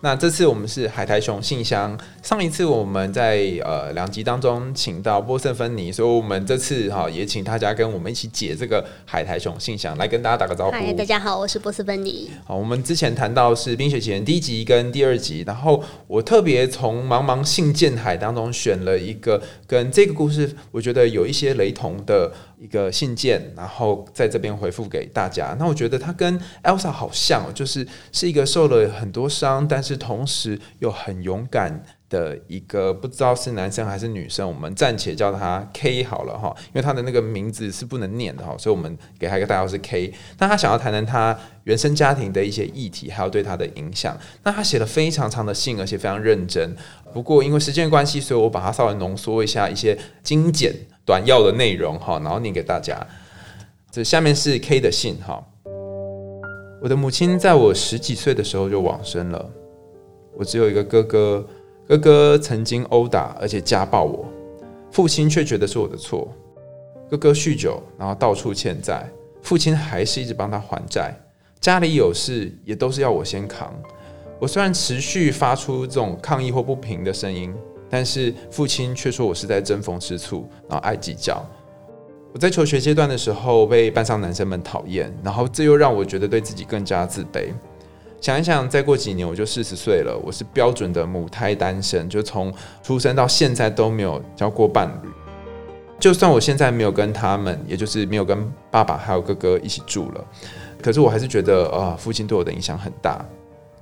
那这次我们是海苔熊信箱。上一次我们在呃两集当中请到波森芬尼，所以我们这次哈也请大家跟我们一起解这个海苔熊信箱，来跟大家打个招呼。嗨，大家好，我是波斯芬尼。好，我们之前谈到是《冰雪奇缘》第一集跟第二集，然后我特别从茫茫信件海当中选了一个跟这个故事我觉得有一些雷同的一个信件，然后在这边回复给大家。那我觉得它跟 Elsa 好像哦，就是是一个受了很多伤，但是是同时又很勇敢的一个，不知道是男生还是女生，我们暂且叫他 K 好了哈，因为他的那个名字是不能念的哈，所以我们给他一个代号是 K。那他想要谈谈他原生家庭的一些议题，还有对他的影响。那他写了非常长的信，而且非常认真。不过因为时间关系，所以我把它稍微浓缩一下一些精简短要的内容哈，然后念给大家。这下面是 K 的信哈。我的母亲在我十几岁的时候就往生了，我只有一个哥哥，哥哥曾经殴打而且家暴我，父亲却觉得是我的错。哥哥酗酒，然后到处欠债，父亲还是一直帮他还债，家里有事也都是要我先扛。我虽然持续发出这种抗议或不平的声音，但是父亲却说我是在争风吃醋，然后爱计较。我在求学阶段的时候被班上男生们讨厌，然后这又让我觉得对自己更加自卑。想一想，再过几年我就四十岁了，我是标准的母胎单身，就从出生到现在都没有交过伴侣。就算我现在没有跟他们，也就是没有跟爸爸还有哥哥一起住了，可是我还是觉得啊，父亲对我的影响很大。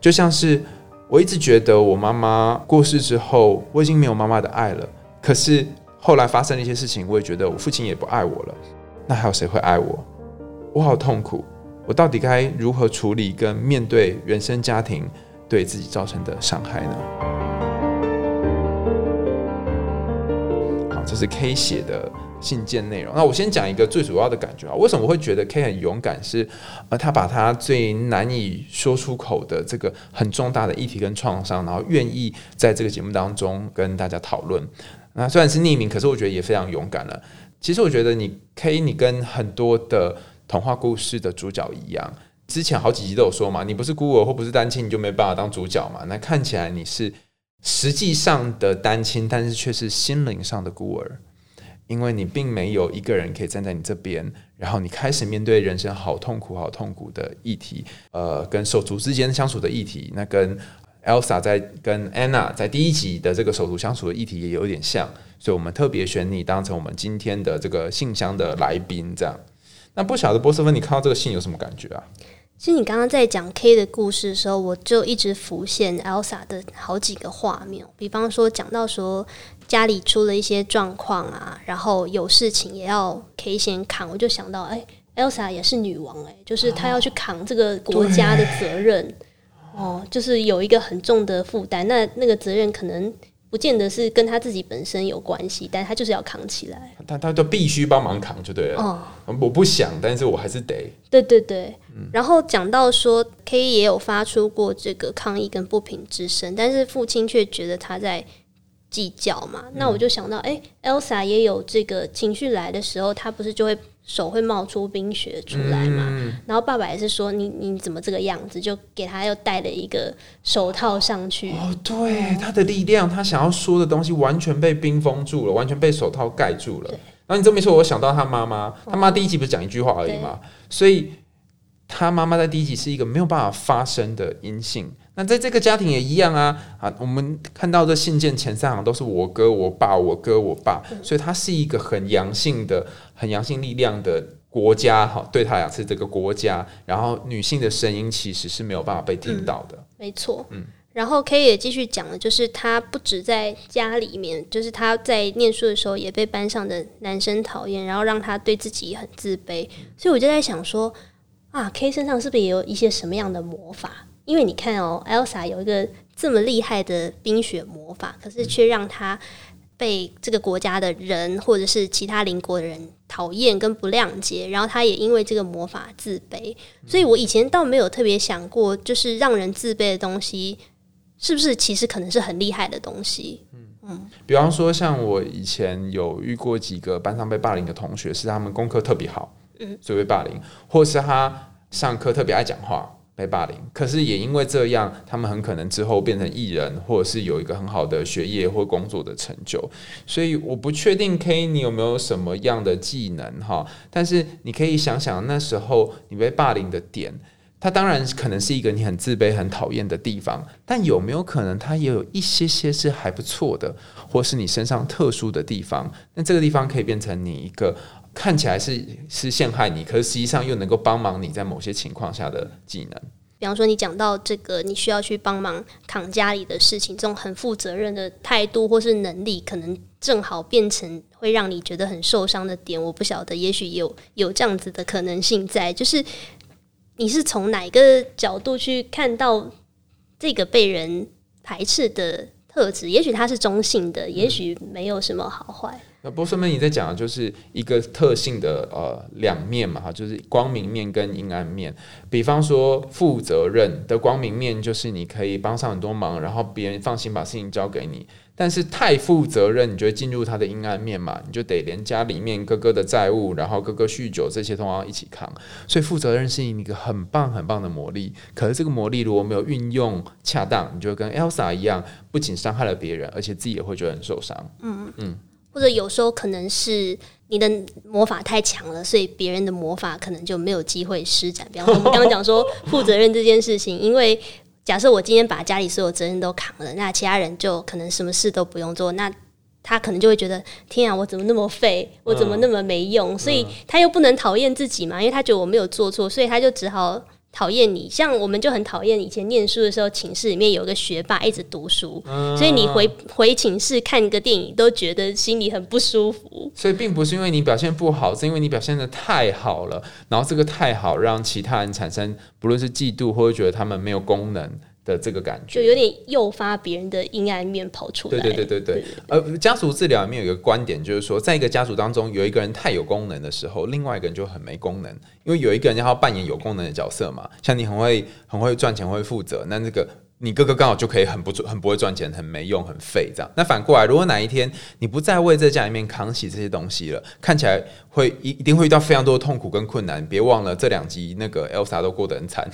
就像是我一直觉得我妈妈过世之后，我已经没有妈妈的爱了，可是。后来发生了一些事情，我也觉得我父亲也不爱我了。那还有谁会爱我？我好痛苦。我到底该如何处理跟面对原生家庭对自己造成的伤害呢？好，这是 K 写的信件内容。那我先讲一个最主要的感觉啊，为什么会觉得 K 很勇敢？是呃，他把他最难以说出口的这个很重大的议题跟创伤，然后愿意在这个节目当中跟大家讨论。那虽然是匿名，可是我觉得也非常勇敢了。其实我觉得你 K，你跟很多的童话故事的主角一样，之前好几集都有说嘛，你不是孤儿或不是单亲，你就没办法当主角嘛。那看起来你是实际上的单亲，但是却是心灵上的孤儿，因为你并没有一个人可以站在你这边，然后你开始面对人生好痛苦、好痛苦的议题，呃，跟手足之间相处的议题，那跟。Elsa 在跟 Anna 在第一集的这个手足相处的议题也有点像，所以我们特别选你当成我们今天的这个信箱的来宾。这样，那不晓得波斯芬，你看到这个信有什么感觉啊？其实你刚刚在讲 K 的故事的时候，我就一直浮现 Elsa 的好几个画面，比方说讲到说家里出了一些状况啊，然后有事情也要 K 先扛，我就想到，哎，Elsa 也是女王，哎，就是她要去扛这个国家的责任。哦，就是有一个很重的负担，那那个责任可能不见得是跟他自己本身有关系，但他就是要扛起来。他他就必须帮忙扛就对了。哦，我不想，但是我还是得。对对对。然后讲到说，K 也有发出过这个抗议跟不平之声，但是父亲却觉得他在计较嘛。那我就想到，哎，Elsa 也有这个情绪来的时候，他不是就会。手会冒出冰雪出来嘛？然后爸爸也是说你你怎么这个样子，就给他又戴了一个手套上去。哦，对，他的力量，他想要说的东西完全被冰封住了，完全被手套盖住了。然后你这么一说，我想到他妈妈，他妈第一集不是讲一句话而已嘛？所以他妈妈在第一集是一个没有办法发声的阴性。那在这个家庭也一样啊啊！我们看到这信件前三行都是我哥、我爸、我哥、我爸，所以他是一个很阳性的、很阳性力量的国家哈。对他来讲是这个国家，然后女性的声音其实是没有办法被听到的。没错，嗯。然后 K 也继续讲了，就是他不止在家里面，就是他在念书的时候也被班上的男生讨厌，然后让他对自己很自卑。所以我就在想说啊，K 身上是不是也有一些什么样的魔法？因为你看哦，Elsa 有一个这么厉害的冰雪魔法，可是却让他被这个国家的人或者是其他邻国的人讨厌跟不谅解，然后他也因为这个魔法自卑。所以我以前倒没有特别想过，就是让人自卑的东西，是不是其实可能是很厉害的东西？嗯比方说，像我以前有遇过几个班上被霸凌的同学，是他们功课特别好，所以被霸凌，或是他上课特别爱讲话被霸凌。可是也因为这样，他们很可能之后变成艺人，或者是有一个很好的学业或工作的成就。所以我不确定 K 你有没有什么样的技能哈，但是你可以想想那时候你被霸凌的点。它当然可能是一个你很自卑、很讨厌的地方，但有没有可能它也有一些些是还不错的，或是你身上特殊的地方？那这个地方可以变成你一个看起来是是陷害你，可是实际上又能够帮忙你在某些情况下的技能。比方说，你讲到这个，你需要去帮忙扛家里的事情，这种很负责任的态度或是能力，可能正好变成会让你觉得很受伤的点。我不晓得，也许有有这样子的可能性在，就是。你是从哪个角度去看到这个被人排斥的特质？也许它是中性的，也许没有什么好坏。那波斯曼你在讲的就是一个特性的呃两面嘛，哈，就是光明面跟阴暗面。比方说负责任的光明面，就是你可以帮上很多忙，然后别人放心把事情交给你。但是太负责任，你就会进入他的阴暗面嘛？你就得连家里面哥哥的债务，然后哥哥酗酒这些都要一起扛。所以负责任是一个很棒很棒的魔力。可是这个魔力如果没有运用恰当，你就跟 Elsa 一样，不仅伤害了别人，而且自己也会觉得很受伤。嗯嗯。或者有时候可能是你的魔法太强了，所以别人的魔法可能就没有机会施展。比方说我们刚刚讲说 负责任这件事情，因为。假设我今天把家里所有责任都扛了，那其他人就可能什么事都不用做，那他可能就会觉得天啊，我怎么那么废，我怎么那么没用？所以他又不能讨厌自己嘛，因为他觉得我没有做错，所以他就只好。讨厌你，像我们就很讨厌以前念书的时候，寝室里面有个学霸一直读书，所以你回回寝室看个电影都觉得心里很不舒服。所以并不是因为你表现不好，是因为你表现的太好了，然后这个太好让其他人产生不论是嫉妒或者觉得他们没有功能。的这个感觉，就有点诱发别人的阴暗面跑出来。对对对对对。呃，家族治疗里面有一个观点，就是说，在一个家族当中，有一个人太有功能的时候，另外一个人就很没功能。因为有一个人要扮演有功能的角色嘛，像你很会很会赚钱，会负责，那那个你哥哥刚好就可以很不很不会赚钱，很没用，很废这样。那反过来，如果哪一天你不再为这家里面扛起这些东西了，看起来会一一定会遇到非常多的痛苦跟困难。别忘了这两集那个 Elsa 都过得很惨。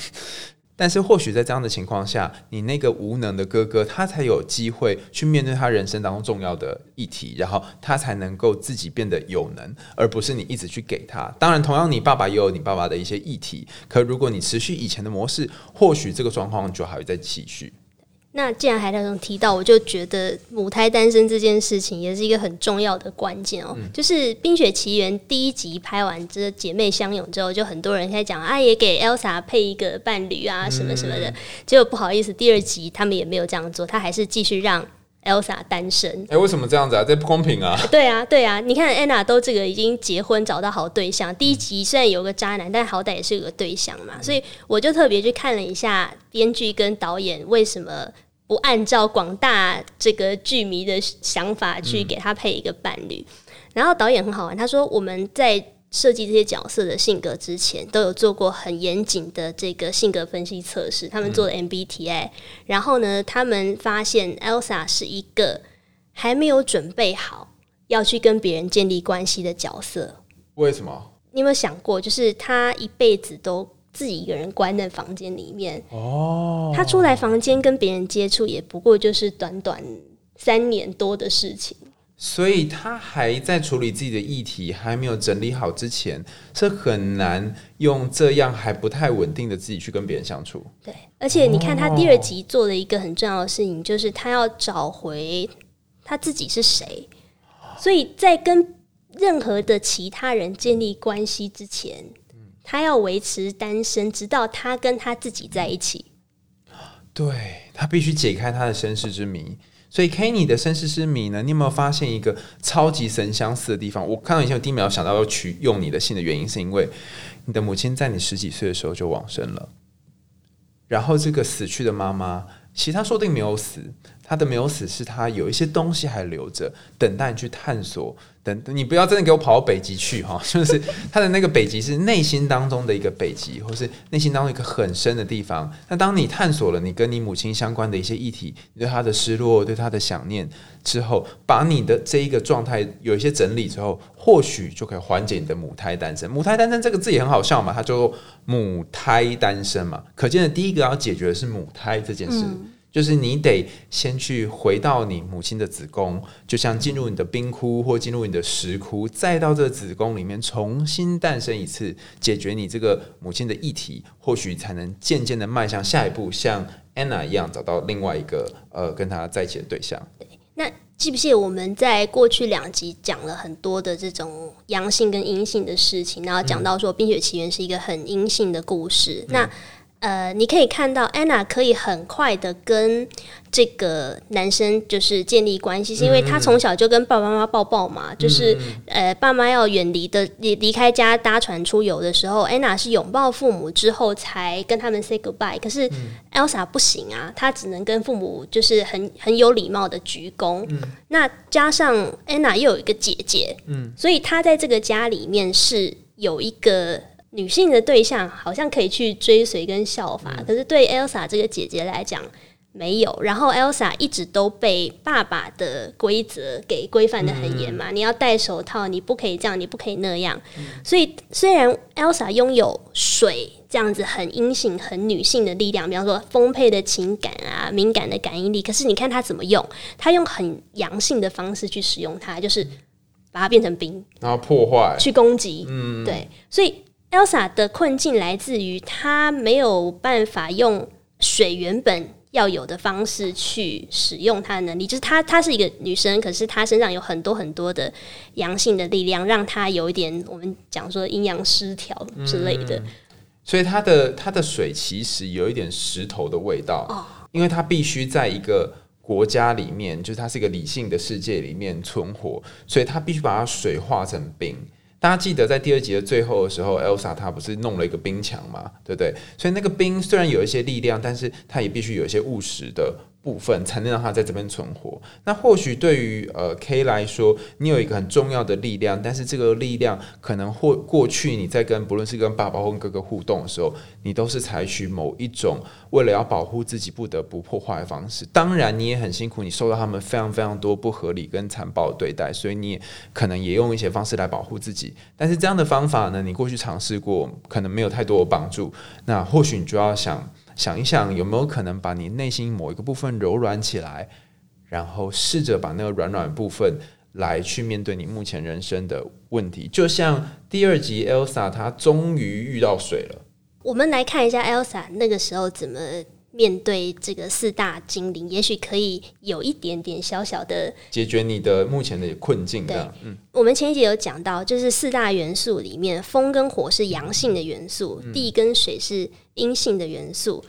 但是或许在这样的情况下，你那个无能的哥哥，他才有机会去面对他人生当中重要的议题，然后他才能够自己变得有能，而不是你一直去给他。当然，同样你爸爸也有你爸爸的一些议题，可如果你持续以前的模式，或许这个状况就还会再继续。那既然海涛总提到，我就觉得母胎单身这件事情也是一个很重要的关键哦。就是《冰雪奇缘》第一集拍完这姐妹相拥之后，就很多人在讲啊，也给 Elsa 配一个伴侣啊，什么什么的。结果不好意思，第二集他们也没有这样做，他还是继续让 Elsa 单身。哎，为什么这样子啊？这不公平啊！对啊，对啊，你看 Anna 都这个已经结婚找到好对象，第一集虽然有个渣男，但好歹也是有个对象嘛。所以我就特别去看了一下编剧跟导演为什么。不按照广大这个剧迷的想法去给他配一个伴侣，然后导演很好玩，他说我们在设计这些角色的性格之前，都有做过很严谨的这个性格分析测试，他们做的 MBTI，然后呢，他们发现 Elsa 是一个还没有准备好要去跟别人建立关系的角色。为什么？你有没有想过，就是他一辈子都。自己一个人关在房间里面，哦，他出来房间跟别人接触，也不过就是短短三年多的事情。所以他还在处理自己的议题，还没有整理好之前，是很难用这样还不太稳定的自己去跟别人相处。对，而且你看他第二集做的一个很重要的事情，就是他要找回他自己是谁。所以在跟任何的其他人建立关系之前。他要维持单身，直到他跟他自己在一起。对他必须解开他的身世之谜。所以，Kenny 的身世之谜呢？你有没有发现一个超级神相似的地方？我看到以前，我第一秒想到要取用你的姓的原因，是因为你的母亲在你十几岁的时候就往生了。然后，这个死去的妈妈，其实她说不定没有死。他的没有死是他有一些东西还留着，等待你去探索。等等你不要真的给我跑到北极去哈，就是他的那个北极是内心当中的一个北极，或是内心当中一个很深的地方。那当你探索了你跟你母亲相关的一些议题，你对他的失落，对他的想念之后，把你的这一个状态有一些整理之后，或许就可以缓解你的母胎单身。母胎单身这个字也很好笑嘛，它就母胎单身嘛，可见的第一个要解决的是母胎这件事。就是你得先去回到你母亲的子宫，就像进入你的冰窟或进入你的石窟，再到这个子宫里面重新诞生一次，解决你这个母亲的议题，或许才能渐渐的迈向下一步，像 Anna 一样找到另外一个呃跟她在一起的对象。那记不记得我们在过去两集讲了很多的这种阳性跟阴性的事情，然后讲到说《冰雪奇缘》是一个很阴性的故事，那。呃，你可以看到安娜可以很快的跟这个男生就是建立关系，是因为她从小就跟爸爸妈妈抱抱嘛，就是呃，爸妈要远离的离离开家搭船出游的时候，安娜是拥抱父母之后才跟他们 say goodbye。可是 Elsa 不行啊，她只能跟父母就是很很有礼貌的鞠躬。那加上安娜又有一个姐姐，嗯，所以她在这个家里面是有一个。女性的对象好像可以去追随跟效法，可是对 Elsa 这个姐姐来讲没有。然后 Elsa 一直都被爸爸的规则给规范的很严嘛，你要戴手套，你不可以这样，你不可以那样。所以虽然 Elsa 拥有水这样子很阴性、很女性的力量，比方说丰沛的情感啊、敏感的感应力，可是你看她怎么用，她用很阳性的方式去使用它，就是把它变成冰，然后破坏、去攻击。嗯，对，所以。Elsa 的困境来自于她没有办法用水原本要有的方式去使用她的能力，就是她她是一个女生，可是她身上有很多很多的阳性的力量，让她有一点我们讲说阴阳失调之类的。所以她的她的水其实有一点石头的味道，哦，因为她必须在一个国家里面，就是它是一个理性的世界里面存活，所以她必须把它水化成冰。大家记得在第二集的最后的时候，Elsa 她不是弄了一个冰墙嘛，对不对？所以那个冰虽然有一些力量，但是它也必须有一些务实的。部分才能让他在这边存活。那或许对于呃 K 来说，你有一个很重要的力量，但是这个力量可能或过去你在跟不论是跟爸爸或跟哥哥互动的时候，你都是采取某一种为了要保护自己不得不破坏的方式。当然你也很辛苦，你受到他们非常非常多不合理跟残暴的对待，所以你也可能也用一些方式来保护自己。但是这样的方法呢，你过去尝试过，可能没有太多的帮助。那或许你就要想。想一想，有没有可能把你内心某一个部分柔软起来，然后试着把那个软软部分来去面对你目前人生的问题？就像第二集 Elsa，她终于遇到水了。我们来看一下 Elsa 那个时候怎么。面对这个四大精灵，也许可以有一点点小小的解决你的目前的困境。对，嗯，我们前一节有讲到，就是四大元素里面，风跟火是阳性的元素，地跟水是阴性的元素。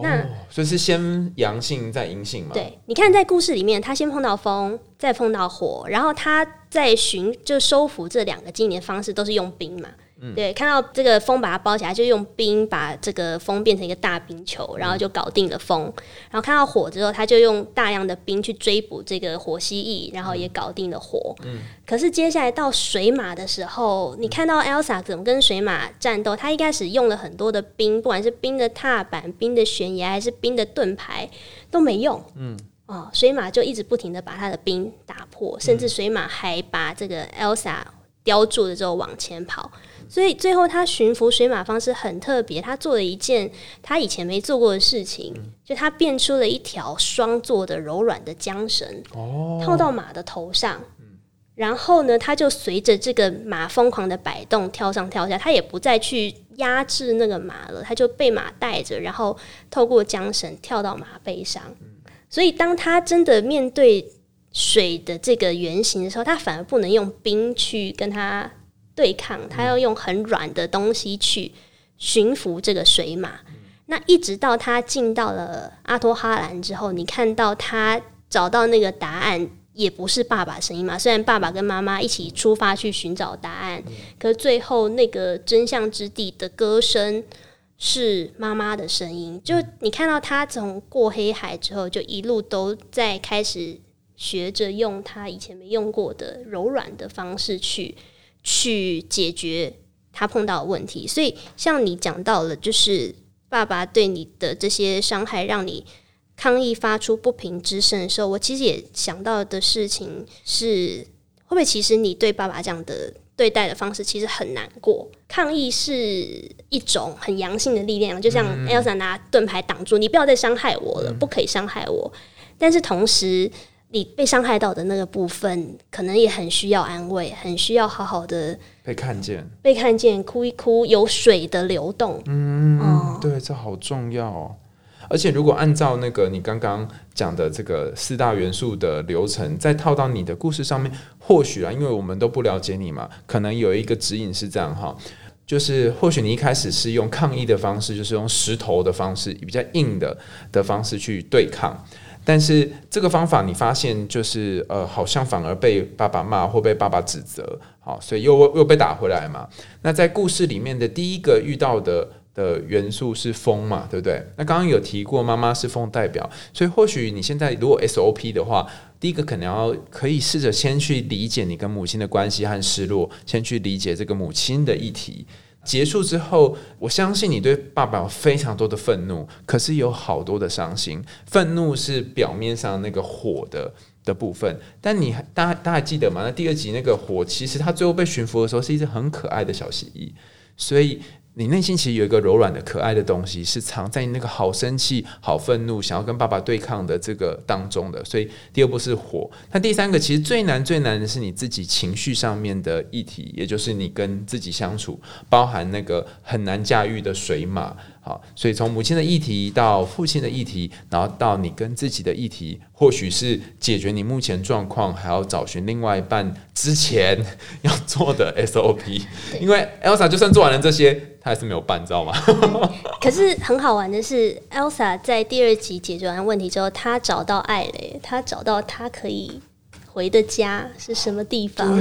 那所以是先阳性再阴性嘛？对，你看在故事里面，他先碰到风，再碰到火，然后他在寻就收服这两个精灵的方式都是用冰嘛。对，看到这个风把它包起来，就用冰把这个风变成一个大冰球，然后就搞定了风。然后看到火之后，他就用大量的冰去追捕这个火蜥蜴，然后也搞定了火。嗯。可是接下来到水马的时候，你看到 Elsa 怎么跟水马战斗？他一开始用了很多的冰，不管是冰的踏板、冰的悬崖，还是冰的盾牌，都没用。嗯。哦，水马就一直不停的把他的冰打破，甚至水马还把这个 Elsa 叼住了之后往前跑。所以最后，他驯服水马方式很特别。他做了一件他以前没做过的事情，就他变出了一条双座的柔软的缰绳，套到马的头上。然后呢，他就随着这个马疯狂的摆动，跳上跳下。他也不再去压制那个马了，他就被马带着，然后透过缰绳跳到马背上。所以，当他真的面对水的这个原型的时候，他反而不能用冰去跟他。对抗，他要用很软的东西去驯服这个水马。那一直到他进到了阿托哈兰之后，你看到他找到那个答案，也不是爸爸声音嘛？虽然爸爸跟妈妈一起出发去寻找答案，可最后那个真相之地的歌声，是妈妈的声音。就你看到他从过黑海之后，就一路都在开始学着用他以前没用过的柔软的方式去去解决他碰到的问题。所以，像你讲到了，就是爸爸对你的这些伤害，让你抗议发出不平之声的时候，我其实也想到的事情是，会不会其实你对爸爸这样的对待的方式其实很难过？抗议是一种很阳性的力量，就像 Elsa 拿盾牌挡住，你不要再伤害我了，不可以伤害我。但是同时，你被伤害到的那个部分，可能也很需要安慰，很需要好好的被看见，被看见，哭一哭，有水的流动。嗯，对，这好重要哦。而且，如果按照那个你刚刚讲的这个四大元素的流程，再套到你的故事上面，或许啊，因为我们都不了解你嘛，可能有一个指引是这样哈，就是或许你一开始是用抗议的方式，就是用石头的方式，比较硬的的方式去对抗。但是这个方法你发现就是呃，好像反而被爸爸骂或被爸爸指责，好，所以又又被打回来嘛。那在故事里面的第一个遇到的的元素是风嘛，对不对？那刚刚有提过妈妈是风代表，所以或许你现在如果 SOP 的话，第一个可能要可以试着先去理解你跟母亲的关系和失落，先去理解这个母亲的议题。结束之后，我相信你对爸爸有非常多的愤怒，可是有好多的伤心。愤怒是表面上那个火的的部分，但你大家大家还记得吗？那第二集那个火，其实它最后被驯服的时候，是一只很可爱的小蜥蜴，所以。你内心其实有一个柔软的、可爱的东西，是藏在你那个好生气、好愤怒、想要跟爸爸对抗的这个当中的。所以第二步是火，那第三个其实最难、最难的是你自己情绪上面的议题，也就是你跟自己相处，包含那个很难驾驭的水马。好，所以从母亲的议题到父亲的议题，然后到你跟自己的议题，或许是解决你目前状况，还要找寻另外一半之前 要做的 SOP。因为 Elsa 就算做完了这些，她还是没有办，你知道吗？可是很好玩的是，Elsa 在第二集解决完问题之后，她找到爱了，她找到她可以回的家是什么地方。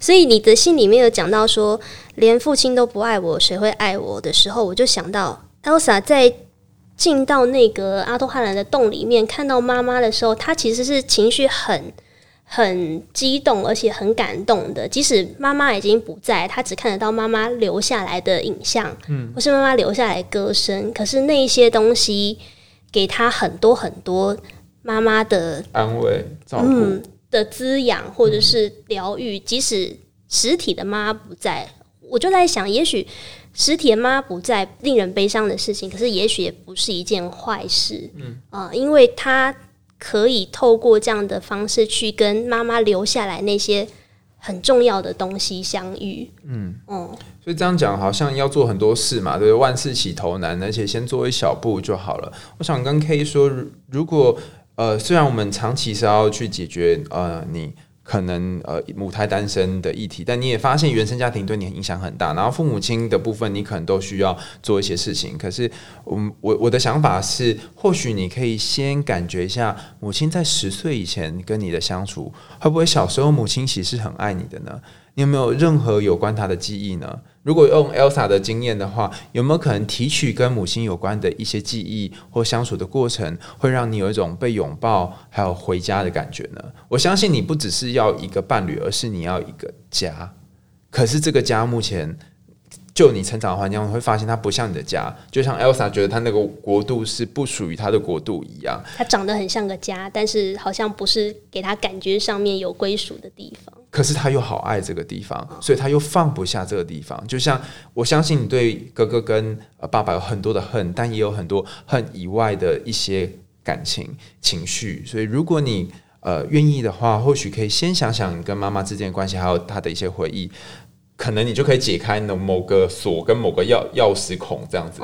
所以你的信里面有讲到说，连父亲都不爱我，谁会爱我的时候，我就想到。Elsa 在进到那个阿托汉兰的洞里面，看到妈妈的时候，她其实是情绪很很激动，而且很感动的。即使妈妈已经不在，她只看得到妈妈留下来的影像，嗯，或是妈妈留下来歌声。可是那些东西给她很多很多妈妈的安慰、照顾的滋养，或者是疗愈。即使实体的妈不在，我就在想，也许。实体的妈不在，令人悲伤的事情，可是也许也不是一件坏事。嗯啊，因为他可以透过这样的方式去跟妈妈留下来那些很重要的东西相遇。嗯嗯，所以这样讲好像要做很多事嘛，对，万事起头难，而且先做一小步就好了。我想跟 K 说，如果呃，虽然我们长期是要去解决呃你。可能呃母胎单身的议题，但你也发现原生家庭对你影响很大，然后父母亲的部分你可能都需要做一些事情。可是，我我我的想法是，或许你可以先感觉一下母亲在十岁以前跟你的相处，会不会小时候母亲其实很爱你的呢？你有没有任何有关他的记忆呢？如果用 Elsa 的经验的话，有没有可能提取跟母亲有关的一些记忆或相处的过程，会让你有一种被拥抱还有回家的感觉呢？我相信你不只是要一个伴侣，而是你要一个家。可是这个家目前就你成长的环境会发现，它不像你的家，就像 Elsa 觉得他那个国度是不属于他的国度一样。它长得很像个家，但是好像不是给他感觉上面有归属的地方。可是他又好爱这个地方，所以他又放不下这个地方。就像我相信你对哥哥跟爸爸有很多的恨，但也有很多恨以外的一些感情情绪。所以如果你呃愿意的话，或许可以先想想你跟妈妈之间的关系，还有他的一些回忆，可能你就可以解开某某个锁跟某个钥钥匙孔这样子。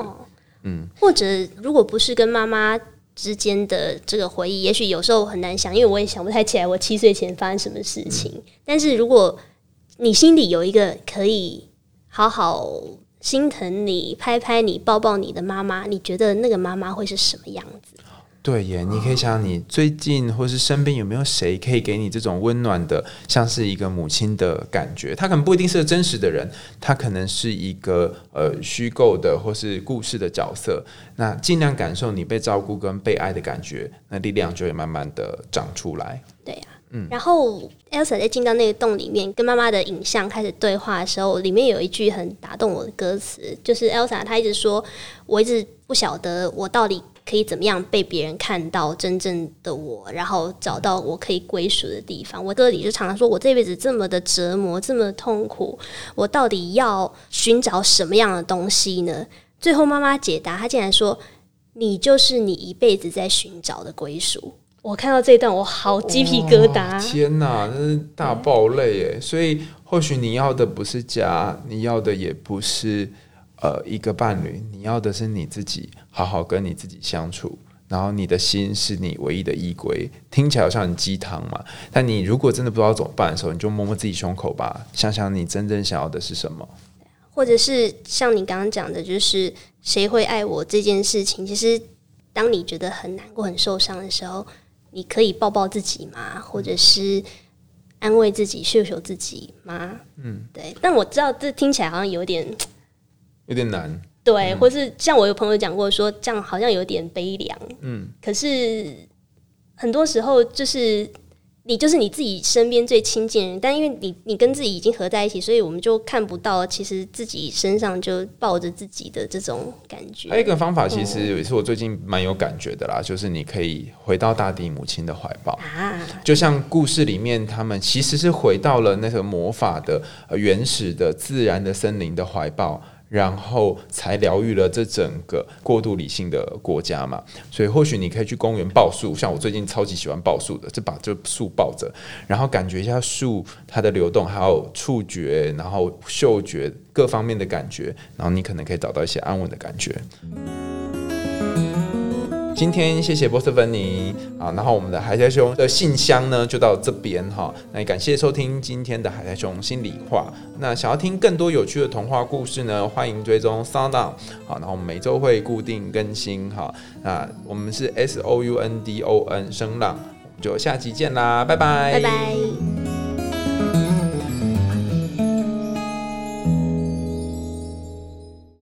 嗯，或者如果不是跟妈妈。之间的这个回忆，也许有时候很难想，因为我也想不太起来我七岁前发生什么事情。但是如果你心里有一个可以好好心疼你、拍拍你、抱抱你的妈妈，你觉得那个妈妈会是什么样子？对耶，你可以想想，你最近或是身边有没有谁可以给你这种温暖的，像是一个母亲的感觉？他可能不一定是个真实的人，他可能是一个呃虚构的或是故事的角色。那尽量感受你被照顾跟被爱的感觉，那力量就会慢慢的长出来。对呀。嗯然后 Elsa 在进到那个洞里面，跟妈妈的影像开始对话的时候，里面有一句很打动我的歌词，就是 Elsa 她一直说：“我一直不晓得我到底可以怎么样被别人看到真正的我，然后找到我可以归属的地方。”我歌里就常常说：“我这辈子这么的折磨，这么痛苦，我到底要寻找什么样的东西呢？”最后妈妈解答，她竟然说：“你就是你一辈子在寻找的归属。”我看到这一段，我好鸡皮疙瘩！天哪，那是大爆泪耶！所以或许你要的不是家，你要的也不是呃一个伴侣，你要的是你自己，好好跟你自己相处。然后你的心是你唯一的依归。听起来好像很鸡汤嘛，但你如果真的不知道怎么办的时候，你就摸摸自己胸口吧，想想你真正想要的是什么。或者是像你刚刚讲的，就是谁会爱我这件事情，其实当你觉得很难过、很受伤的时候。你可以抱抱自己吗？或者是安慰自己、秀秀自己吗？嗯，对。但我知道这听起来好像有点有点难。对，或是像我有朋友讲过，说这样好像有点悲凉。嗯，可是很多时候就是。你就是你自己身边最亲近人，但因为你你跟自己已经合在一起，所以我们就看不到其实自己身上就抱着自己的这种感觉。还有一个方法，其实也是我最近蛮有感觉的啦，就是你可以回到大地母亲的怀抱啊，就像故事里面他们其实是回到了那个魔法的原始的自然的森林的怀抱。然后才疗愈了这整个过度理性的国家嘛，所以或许你可以去公园抱树，像我最近超级喜欢抱树的，就把这树抱着，然后感觉一下树它的流动，还有触觉，然后嗅觉各方面的感觉，然后你可能可以找到一些安稳的感觉。今天谢谢波斯芬尼啊，然后我们的海苔熊的信箱呢就到这边哈，那也感谢收听今天的海苔熊心里话。那想要听更多有趣的童话故事呢，欢迎追踪 Sound On 好，那我们每周会固定更新哈。那我们是 S O U N D O N 声浪，我们就下期见啦，拜拜，拜拜。